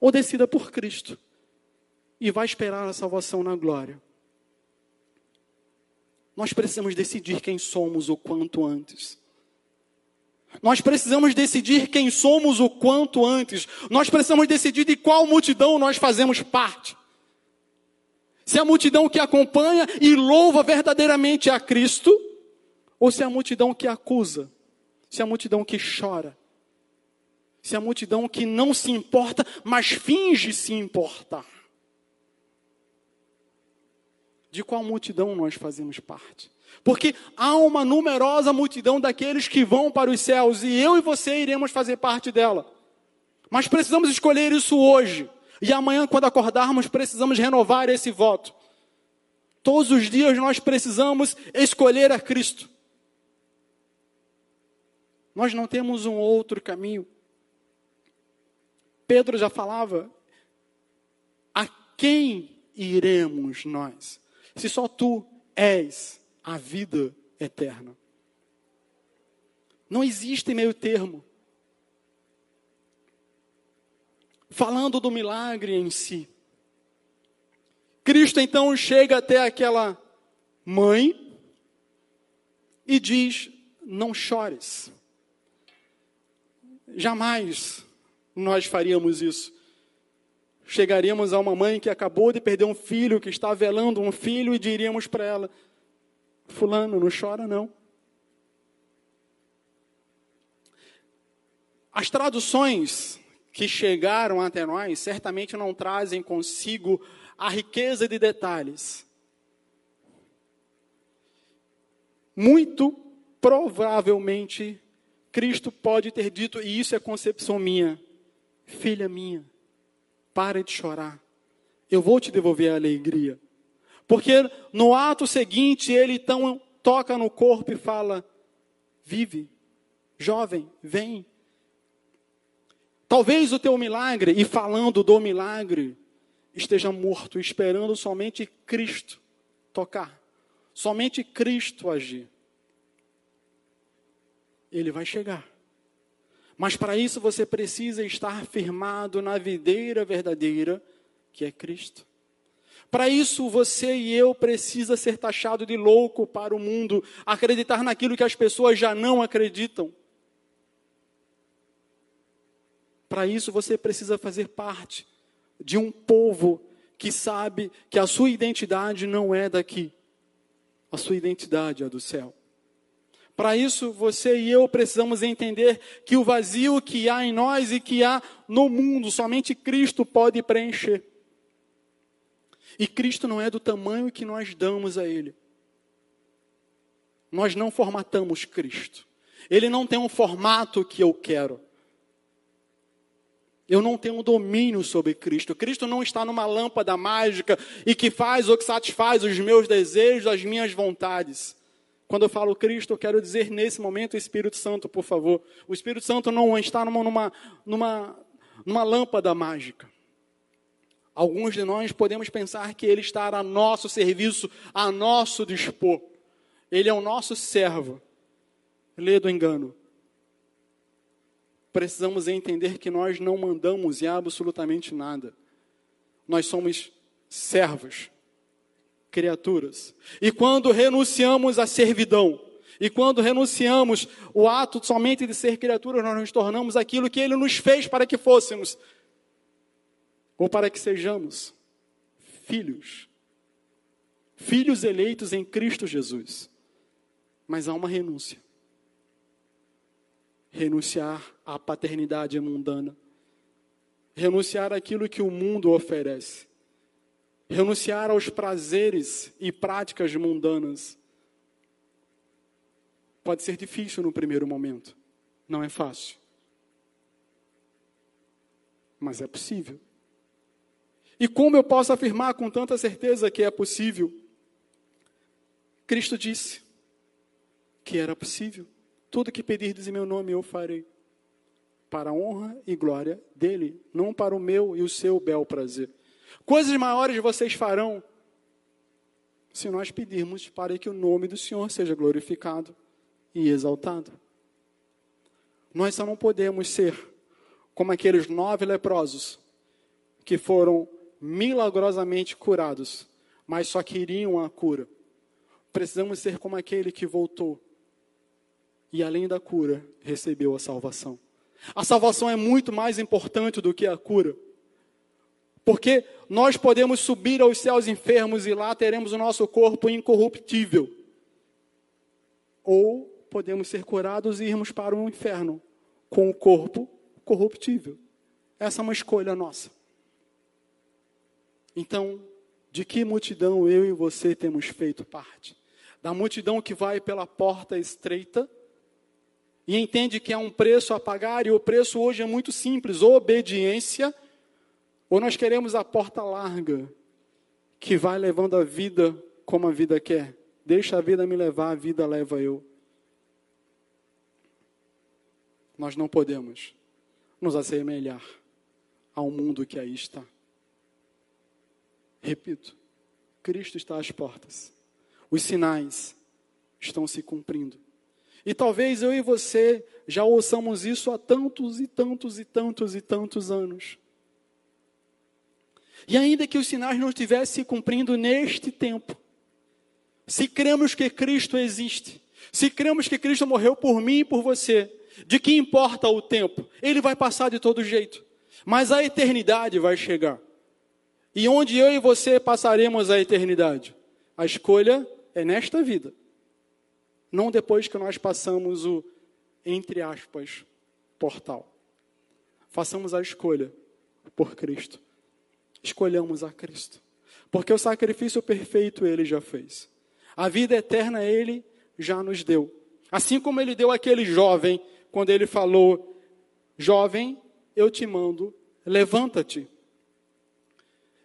S1: Ou decida por Cristo e vai esperar a salvação na glória. Nós precisamos decidir quem somos o quanto antes. Nós precisamos decidir quem somos o quanto antes. Nós precisamos decidir de qual multidão nós fazemos parte. Se é a multidão que acompanha e louva verdadeiramente a Cristo, ou se é a multidão que acusa, se é a multidão que chora, se é a multidão que não se importa, mas finge se importar. De qual multidão nós fazemos parte? Porque há uma numerosa multidão daqueles que vão para os céus e eu e você iremos fazer parte dela. Mas precisamos escolher isso hoje. E amanhã, quando acordarmos, precisamos renovar esse voto. Todos os dias nós precisamos escolher a Cristo. Nós não temos um outro caminho. Pedro já falava: a quem iremos nós? Se só tu és a vida eterna. Não existe meio termo. Falando do milagre em si. Cristo então chega até aquela mãe e diz: Não chores. Jamais nós faríamos isso. Chegaríamos a uma mãe que acabou de perder um filho, que está velando um filho, e diríamos para ela: Fulano, não chora não. As traduções que chegaram até nós certamente não trazem consigo a riqueza de detalhes. Muito provavelmente, Cristo pode ter dito, e isso é concepção minha: Filha minha, pare de chorar, eu vou te devolver a alegria. Porque no ato seguinte ele então toca no corpo e fala: Vive, Jovem, vem. Talvez o teu milagre, e falando do milagre, esteja morto, esperando somente Cristo tocar, somente Cristo agir. Ele vai chegar. Mas para isso você precisa estar firmado na videira verdadeira, que é Cristo. Para isso você e eu precisa ser taxado de louco para o mundo, acreditar naquilo que as pessoas já não acreditam. Para isso você precisa fazer parte de um povo que sabe que a sua identidade não é daqui. A sua identidade é do céu. Para isso, você e eu precisamos entender que o vazio que há em nós e que há no mundo, somente Cristo pode preencher. E Cristo não é do tamanho que nós damos a Ele. Nós não formatamos Cristo. Ele não tem um formato que eu quero. Eu não tenho domínio sobre Cristo. Cristo não está numa lâmpada mágica e que faz ou que satisfaz os meus desejos, as minhas vontades. Quando eu falo Cristo, eu quero dizer nesse momento o Espírito Santo, por favor. O Espírito Santo não está numa, numa, numa, numa lâmpada mágica. Alguns de nós podemos pensar que Ele está a nosso serviço, a nosso dispor. Ele é o nosso servo. Lê do engano precisamos entender que nós não mandamos em absolutamente nada. Nós somos servos, criaturas. E quando renunciamos à servidão, e quando renunciamos o ato somente de ser criatura, nós nos tornamos aquilo que Ele nos fez para que fôssemos, ou para que sejamos filhos. Filhos eleitos em Cristo Jesus. Mas há uma renúncia renunciar à paternidade mundana, renunciar àquilo que o mundo oferece, renunciar aos prazeres e práticas mundanas. Pode ser difícil no primeiro momento, não é fácil, mas é possível. E como eu posso afirmar com tanta certeza que é possível? Cristo disse que era possível. Tudo que pedirdes em meu nome eu farei, para a honra e glória dele, não para o meu e o seu bel prazer. Coisas maiores vocês farão se nós pedirmos para que o nome do Senhor seja glorificado e exaltado. Nós só não podemos ser como aqueles nove leprosos que foram milagrosamente curados, mas só queriam a cura. Precisamos ser como aquele que voltou e além da cura, recebeu a salvação. A salvação é muito mais importante do que a cura. Porque nós podemos subir aos céus enfermos e lá teremos o nosso corpo incorruptível. Ou podemos ser curados e irmos para o inferno com o corpo corruptível. Essa é uma escolha nossa. Então, de que multidão eu e você temos feito parte? Da multidão que vai pela porta estreita e entende que há um preço a pagar, e o preço hoje é muito simples: obediência, ou nós queremos a porta larga, que vai levando a vida como a vida quer. Deixa a vida me levar, a vida leva eu. Nós não podemos nos assemelhar ao mundo que aí está. Repito, Cristo está às portas. Os sinais estão se cumprindo. E talvez eu e você já ouçamos isso há tantos e tantos e tantos e tantos anos. E ainda que os sinais não estivessem se cumprindo neste tempo, se cremos que Cristo existe, se cremos que Cristo morreu por mim e por você, de que importa o tempo? Ele vai passar de todo jeito, mas a eternidade vai chegar. E onde eu e você passaremos a eternidade? A escolha é nesta vida não depois que nós passamos o, entre aspas, portal. Façamos a escolha por Cristo. Escolhamos a Cristo. Porque o sacrifício perfeito ele já fez. A vida eterna ele já nos deu. Assim como ele deu aquele jovem, quando ele falou: Jovem, eu te mando, levanta-te.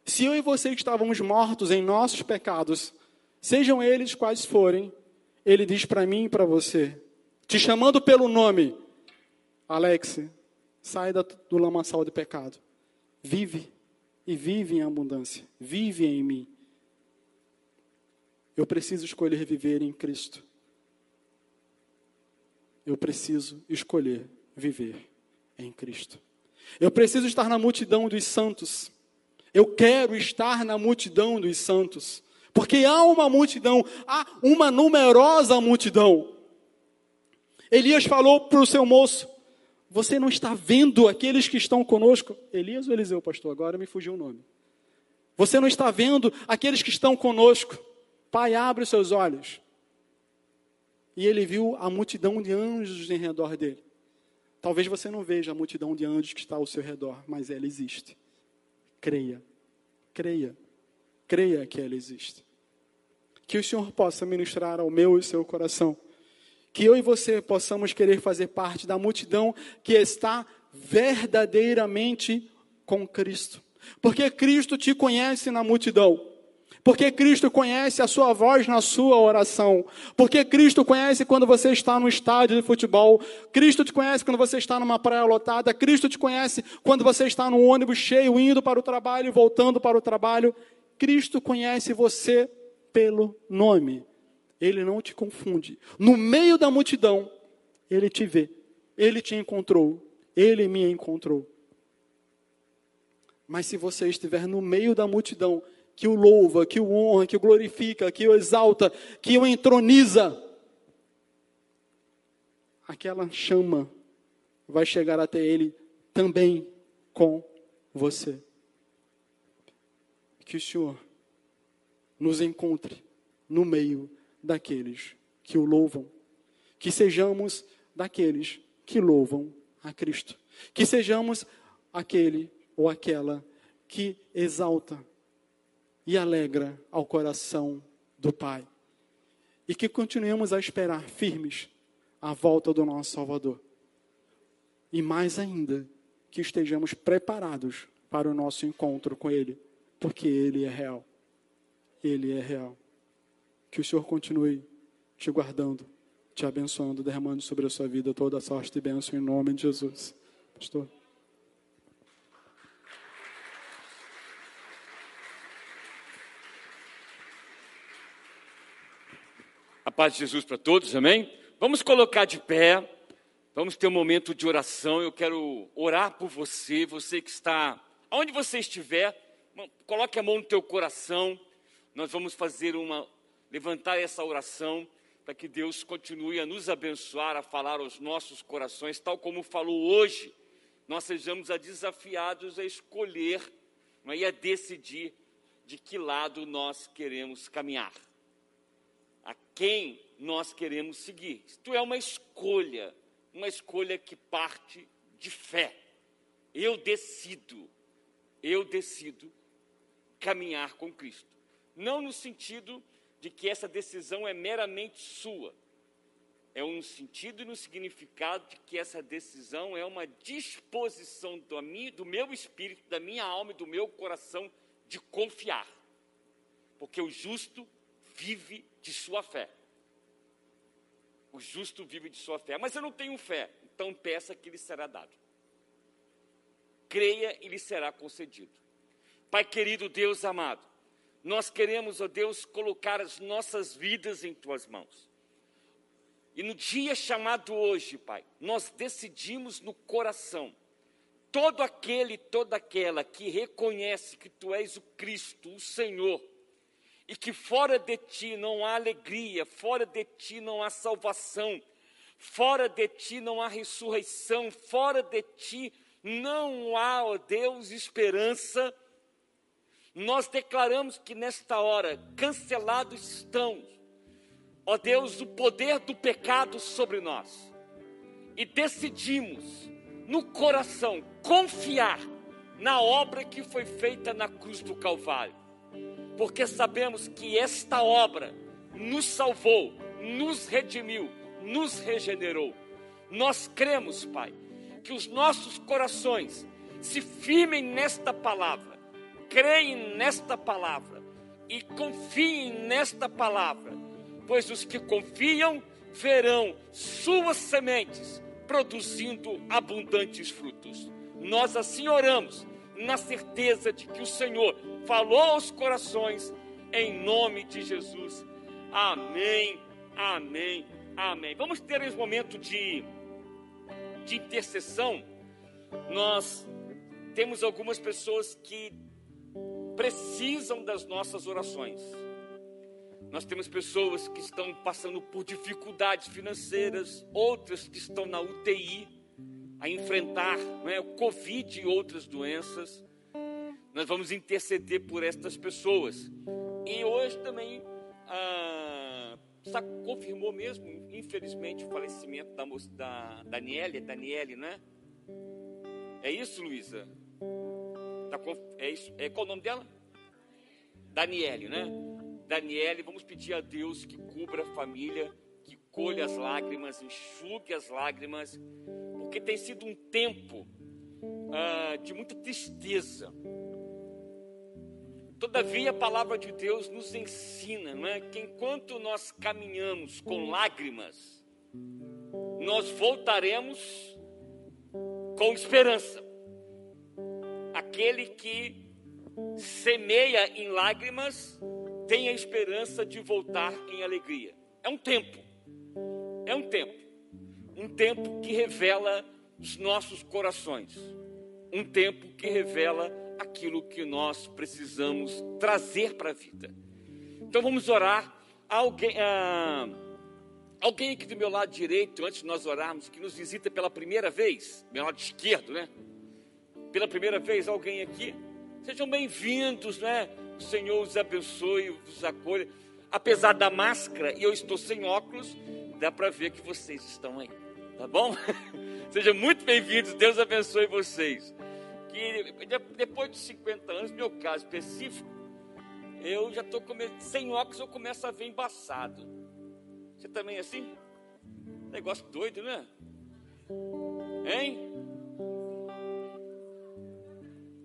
S1: Se eu e você estávamos mortos em nossos pecados, sejam eles quais forem, ele diz para mim e para você, te chamando pelo nome, Alex, sai do lamaçal de pecado. Vive e vive em abundância. Vive em mim. Eu preciso escolher viver em Cristo. Eu preciso escolher viver em Cristo. Eu preciso estar na multidão dos santos. Eu quero estar na multidão dos santos. Porque há uma multidão, há uma numerosa multidão. Elias falou para o seu moço: Você não está vendo aqueles que estão conosco? Elias ou Eliseu, pastor? Agora me fugiu o nome. Você não está vendo aqueles que estão conosco? Pai, abre os seus olhos. E ele viu a multidão de anjos em redor dele. Talvez você não veja a multidão de anjos que está ao seu redor, mas ela existe. Creia, creia, creia que ela existe. Que o Senhor possa ministrar ao meu e seu coração. Que eu e você possamos querer fazer parte da multidão que está verdadeiramente com Cristo. Porque Cristo te conhece na multidão. Porque Cristo conhece a sua voz na sua oração. Porque Cristo conhece quando você está no estádio de futebol. Cristo te conhece quando você está numa praia lotada. Cristo te conhece quando você está no ônibus cheio, indo para o trabalho e voltando para o trabalho. Cristo conhece você pelo nome. Ele não te confunde. No meio da multidão, ele te vê. Ele te encontrou. Ele me encontrou. Mas se você estiver no meio da multidão, que o louva, que o honra, que o glorifica, que o exalta, que o entroniza, aquela chama vai chegar até ele também com você. Que o Senhor nos encontre no meio daqueles que o louvam. Que sejamos daqueles que louvam a Cristo. Que sejamos aquele ou aquela que exalta e alegra ao coração do Pai. E que continuemos a esperar firmes a volta do nosso Salvador. E mais ainda, que estejamos preparados para o nosso encontro com Ele, porque Ele é real. Ele é real. Que o Senhor continue te guardando, te abençoando, derramando sobre a sua vida toda a sorte e bênção em nome de Jesus. Pastor.
S4: A paz de Jesus para todos, amém? Vamos colocar de pé, vamos ter um momento de oração. Eu quero orar por você, você que está, aonde você estiver, coloque a mão no teu coração. Nós vamos fazer uma, levantar essa oração para que Deus continue a nos abençoar, a falar aos nossos corações, tal como falou hoje. Nós sejamos desafiados a escolher é? e a decidir de que lado nós queremos caminhar a quem nós queremos seguir. Isto é uma escolha, uma escolha que parte de fé. Eu decido, eu decido caminhar com Cristo. Não no sentido de que essa decisão é meramente sua. É um sentido e no significado de que essa decisão é uma disposição do, do meu espírito, da minha alma e do meu coração de confiar. Porque o justo vive de sua fé. O justo vive de sua fé. Mas eu não tenho fé, então peça que lhe será dado. Creia e lhe será concedido. Pai querido, Deus amado, nós queremos, ó Deus, colocar as nossas vidas em tuas mãos. E no dia chamado hoje, Pai, nós decidimos no coração, todo aquele, toda aquela que reconhece que Tu és o Cristo, o Senhor, e que fora de ti não há alegria, fora de ti não há salvação, fora de ti não há ressurreição, fora de ti não há, ó Deus, esperança. Nós declaramos que nesta hora cancelados estão, ó Deus, o poder do pecado sobre nós. E decidimos no coração confiar na obra que foi feita na cruz do Calvário porque sabemos que esta obra nos salvou, nos redimiu, nos regenerou. Nós cremos, Pai, que os nossos corações se firmem nesta palavra, creem nesta palavra e confiem nesta palavra, pois os que confiam verão suas sementes produzindo abundantes frutos. Nós assim oramos, na certeza de que o Senhor falou aos corações, em nome de Jesus. Amém, amém, amém. Vamos ter esse momento de, de intercessão. Nós temos algumas pessoas que precisam das nossas orações. Nós temos pessoas que estão passando por dificuldades financeiras, outras que estão na UTI a enfrentar é, o Covid e outras doenças. Nós vamos interceder por estas pessoas. E hoje também ah, confirmou mesmo, infelizmente, o falecimento da, moça, da Daniele, Daniele, né? É isso, Luísa? É isso? É, qual o nome dela? Daniele, né? Daniele, vamos pedir a Deus que cubra a família, que colha as lágrimas, enxugue as lágrimas, porque tem sido um tempo ah, de muita tristeza. Todavia, a palavra de Deus nos ensina não é, que enquanto nós caminhamos com lágrimas, nós voltaremos com esperança. Aquele que semeia em lágrimas tem a esperança de voltar em alegria. É um tempo, é um tempo, um tempo que revela os nossos corações, um tempo que revela aquilo que nós precisamos trazer para a vida. Então vamos orar. Alguém, ah, alguém aqui do meu lado direito, antes de nós orarmos, que nos visita pela primeira vez, meu lado esquerdo, né? Pela primeira vez, alguém aqui? Sejam bem-vindos, né? O Senhor os abençoe, os acolha. Apesar da máscara e eu estou sem óculos, dá para ver que vocês estão aí, tá bom? Sejam muito bem-vindos, Deus abençoe vocês. Que depois de 50 anos, meu caso específico, eu já estou sem óculos, eu começo a ver embaçado. Você também é assim? Negócio doido, né? Hein?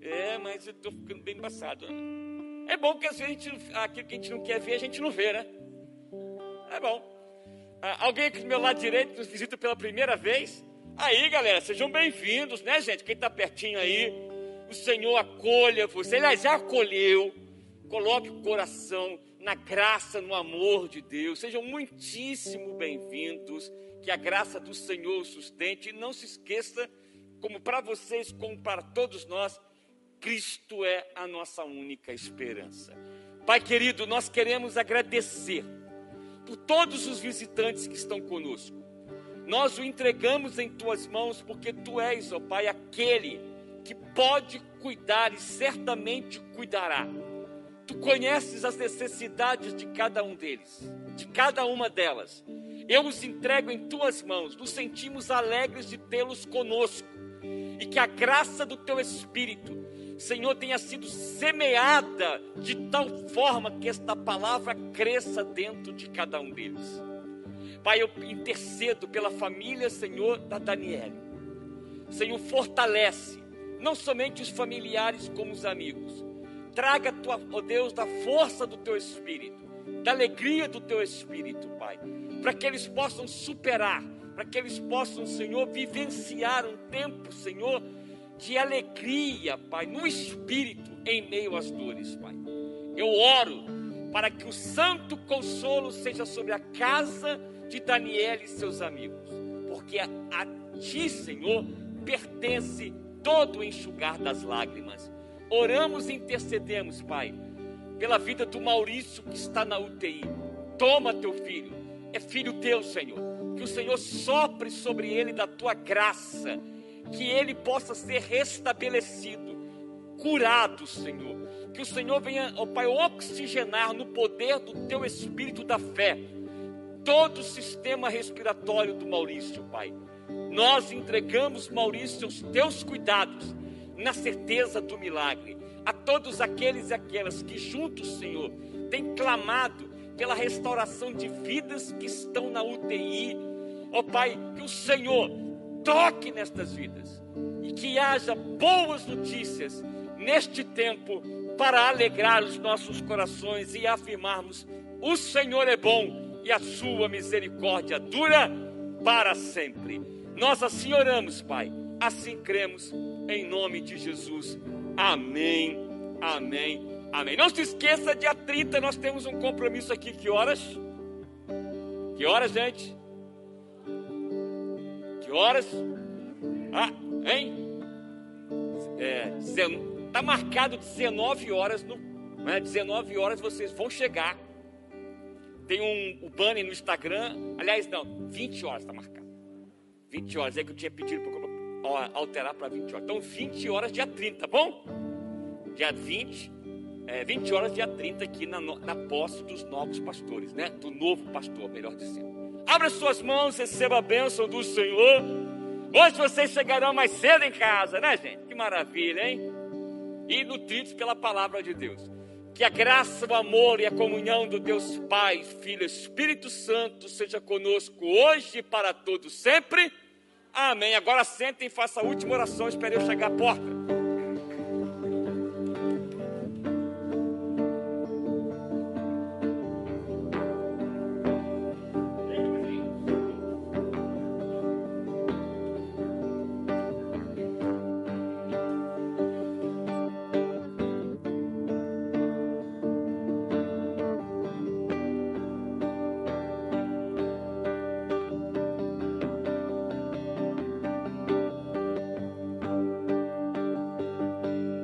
S4: É, mas eu estou ficando bem embaçado. É bom que às vezes gente, aquilo que a gente não quer ver, a gente não vê, né? É bom. Ah, alguém aqui do meu lado direito nos visita pela primeira vez? Aí, galera, sejam bem-vindos, né, gente? Quem está pertinho aí, o Senhor acolha você. Ele já acolheu. Coloque o coração na graça, no amor de Deus. Sejam muitíssimo bem-vindos. Que a graça do Senhor sustente. E não se esqueça, como para vocês, como para todos nós, Cristo é a nossa única esperança. Pai querido, nós queremos agradecer por todos os visitantes que estão conosco. Nós o entregamos em tuas mãos porque tu és, ó Pai, aquele que pode cuidar e certamente cuidará. Tu conheces as necessidades de cada um deles, de cada uma delas. Eu os entrego em tuas mãos. Nos sentimos alegres de tê-los conosco e que a graça do teu Espírito Senhor, tenha sido semeada de tal forma que esta palavra cresça dentro de cada um deles. Pai, eu intercedo pela família, Senhor, da Daniela. Senhor, fortalece não somente os familiares como os amigos. Traga, tua, oh Deus, da força do teu espírito, da alegria do teu espírito, Pai, para que eles possam superar, para que eles possam, Senhor, vivenciar um tempo, Senhor, de alegria, Pai, no espírito em meio às dores, Pai. Eu oro para que o santo consolo seja sobre a casa de Daniel e seus amigos, porque a, a ti, Senhor, pertence todo o enxugar das lágrimas. Oramos e intercedemos, Pai, pela vida do Maurício que está na UTI. Toma teu filho, é filho teu, Senhor. Que o Senhor sopre sobre ele da tua graça que ele possa ser restabelecido, curado, Senhor. Que o Senhor venha, ó Pai, oxigenar no poder do teu espírito da fé todo o sistema respiratório do Maurício, Pai. Nós entregamos, Maurício, os teus cuidados, na certeza do milagre. A todos aqueles e aquelas que juntos, Senhor, têm clamado pela restauração de vidas que estão na UTI. Ó Pai, que o Senhor toque nestas vidas e que haja boas notícias neste tempo para alegrar os nossos corações e afirmarmos: o Senhor é bom e a sua misericórdia dura para sempre. Nós assim oramos, Pai. Assim cremos, em nome de Jesus. Amém, amém, amém. Não se esqueça, dia 30 nós temos um compromisso aqui. Que horas? Que horas, gente? Que horas? Ah, hein? É, tá marcado 19 horas no, né, 19 horas vocês vão chegar. Tem um, um banner no Instagram, aliás, não, 20 horas está marcado. 20 horas, é que eu tinha pedido para alterar para 20 horas. Então, 20 horas, dia 30, tá bom? Dia 20, é, 20 horas, dia 30, aqui na, na posse dos novos pastores, né? Do novo pastor, melhor dizendo. Abra suas mãos, receba a bênção do Senhor. Hoje vocês chegarão mais cedo em casa, né, gente? Que maravilha, hein? E nutridos pela palavra de Deus. Que a graça, o amor e a comunhão do Deus Pai, Filho e Espírito Santo seja conosco hoje e para todos sempre. Amém. Agora sentem e faça a última oração. Espere eu chegar à porta.